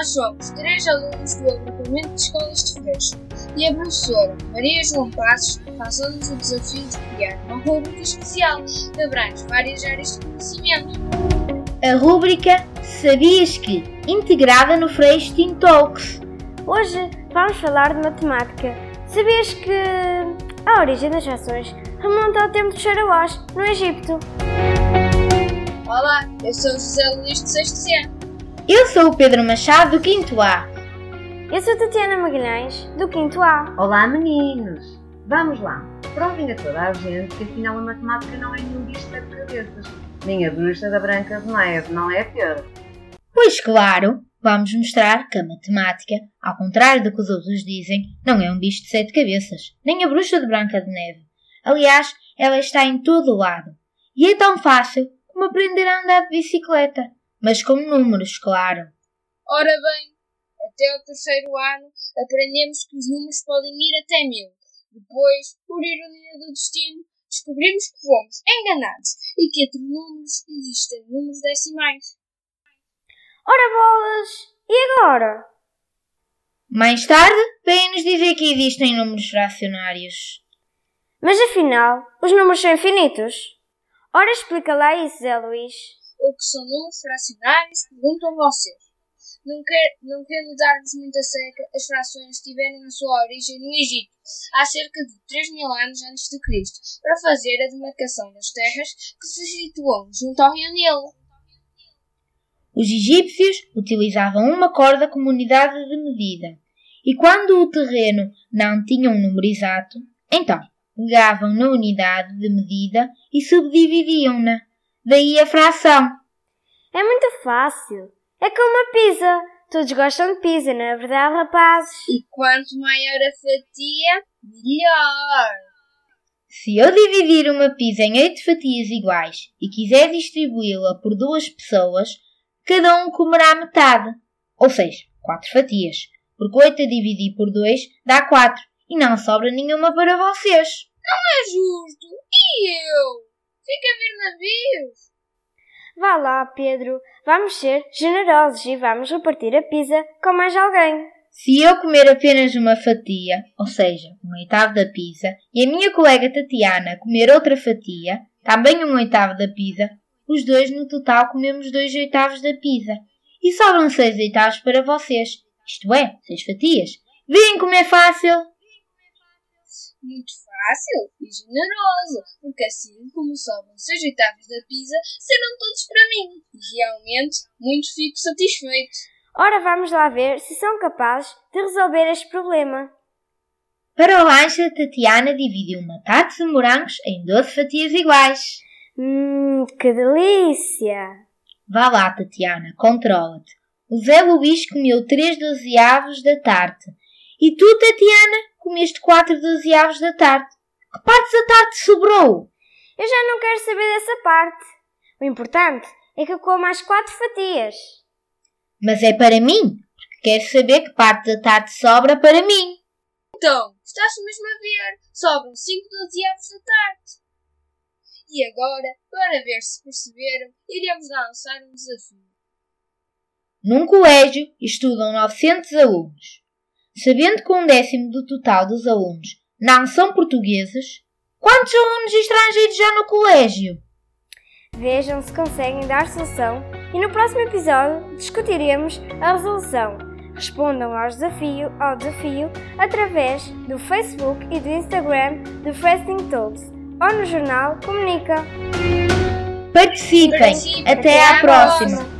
Nós somos três alunos do agrupamento de escolas de Freixo e a professora Maria João Passos faz-nos o desafio de criar uma rúbrica especial que abrange várias áreas de conhecimento. A rúbrica Sabias que? Integrada no Freixo Teen Talks. Hoje vamos falar de matemática. Sabias que a origem das ações remonta ao tempo de Xaraós, no Egito? Olá, eu sou o José Luís de 6 C. Eu sou o Pedro Machado, do 5 A. Eu sou Tatiana Magalhães, do 5 A. Olá, meninos! Vamos lá! Provem a toda a gente que afinal a matemática não é nenhum bicho de sete cabeças, nem a bruxa da Branca de Neve, não é, Pedro? Pois claro, vamos mostrar que a matemática, ao contrário do que os outros dizem, não é um bicho de sete cabeças, nem a bruxa de Branca de Neve. Aliás, ela está em todo o lado. E é tão fácil como aprender a andar de bicicleta, mas com números, claro. Ora bem, até o terceiro ano aprendemos que os números podem ir até mil. Depois, por ironia do destino, descobrimos que fomos enganados e que entre números existem números decimais. Ora bolas! E agora? Mais tarde, vêm-nos dizer que existem números fracionários. Mas afinal, os números são infinitos? Ora explica lá isso, Zé Luís. O que são números fracionários? Perguntam vocês. Não, quer, não querendo dar-vos muita seca, as frações tiveram a sua origem no Egito, há cerca de 3 mil anos antes de Cristo, para fazer a demarcação das terras que se situam junto ao rio Nilo. Os egípcios utilizavam uma corda como unidade de medida, e quando o terreno não tinha um número exato, então pegavam na unidade de medida e subdividiam-na. Daí a fração. É muito fácil. É como a pizza. Todos gostam de pizza, não é verdade, rapazes? E quanto maior a fatia, melhor. Se eu dividir uma pizza em oito fatias iguais e quiser distribuí-la por duas pessoas, cada um comerá metade. Ou seja, quatro fatias. Porque oito a dividir por dois dá quatro e não sobra nenhuma para vocês. Não é justo. E eu? Fica a ver navios. Vá lá, Pedro. Vamos ser generosos e vamos repartir a pizza com mais alguém. Se eu comer apenas uma fatia, ou seja, um oitavo da pizza, e a minha colega Tatiana comer outra fatia, também um oitavo da pizza, os dois no total comemos dois oitavos da pizza. E sobram seis oitavos para vocês. Isto é, seis fatias. Veem como é fácil? Muito fácil e generoso, porque assim como sobram seis oitavos da pizza, serão todos para mim. E realmente, muito fico satisfeito. Ora, vamos lá ver se são capazes de resolver este problema. Para o lanche, a Tatiana dividiu uma tarte de morangos em 12 fatias iguais. Hum, que delícia! Vá lá, Tatiana, controla-te. O Zé Luís comeu três dozeavos da tarte. E tu, Tatiana, comeste quatro dozeavos da tarte. Que partes da tarte sobrou? Eu já não quero saber dessa parte. O importante é que eu como as quatro fatias. Mas é para mim, porque quero saber que parte da tarte sobra para mim. Então, estás mesmo a ver? Sobram cinco dozeavos da tarte. E agora, para ver se perceberam, iremos lançar um desafio. Num colégio estudam 900 alunos. Sabendo que um décimo do total dos alunos não são portugueses, quantos alunos estrangeiros há no colégio? Vejam se conseguem dar solução e no próximo episódio discutiremos a resolução. Respondam ao desafio, ao desafio através do Facebook e do Instagram do Fasting Talks ou no jornal Comunica. Participem! Participem. Até à próxima!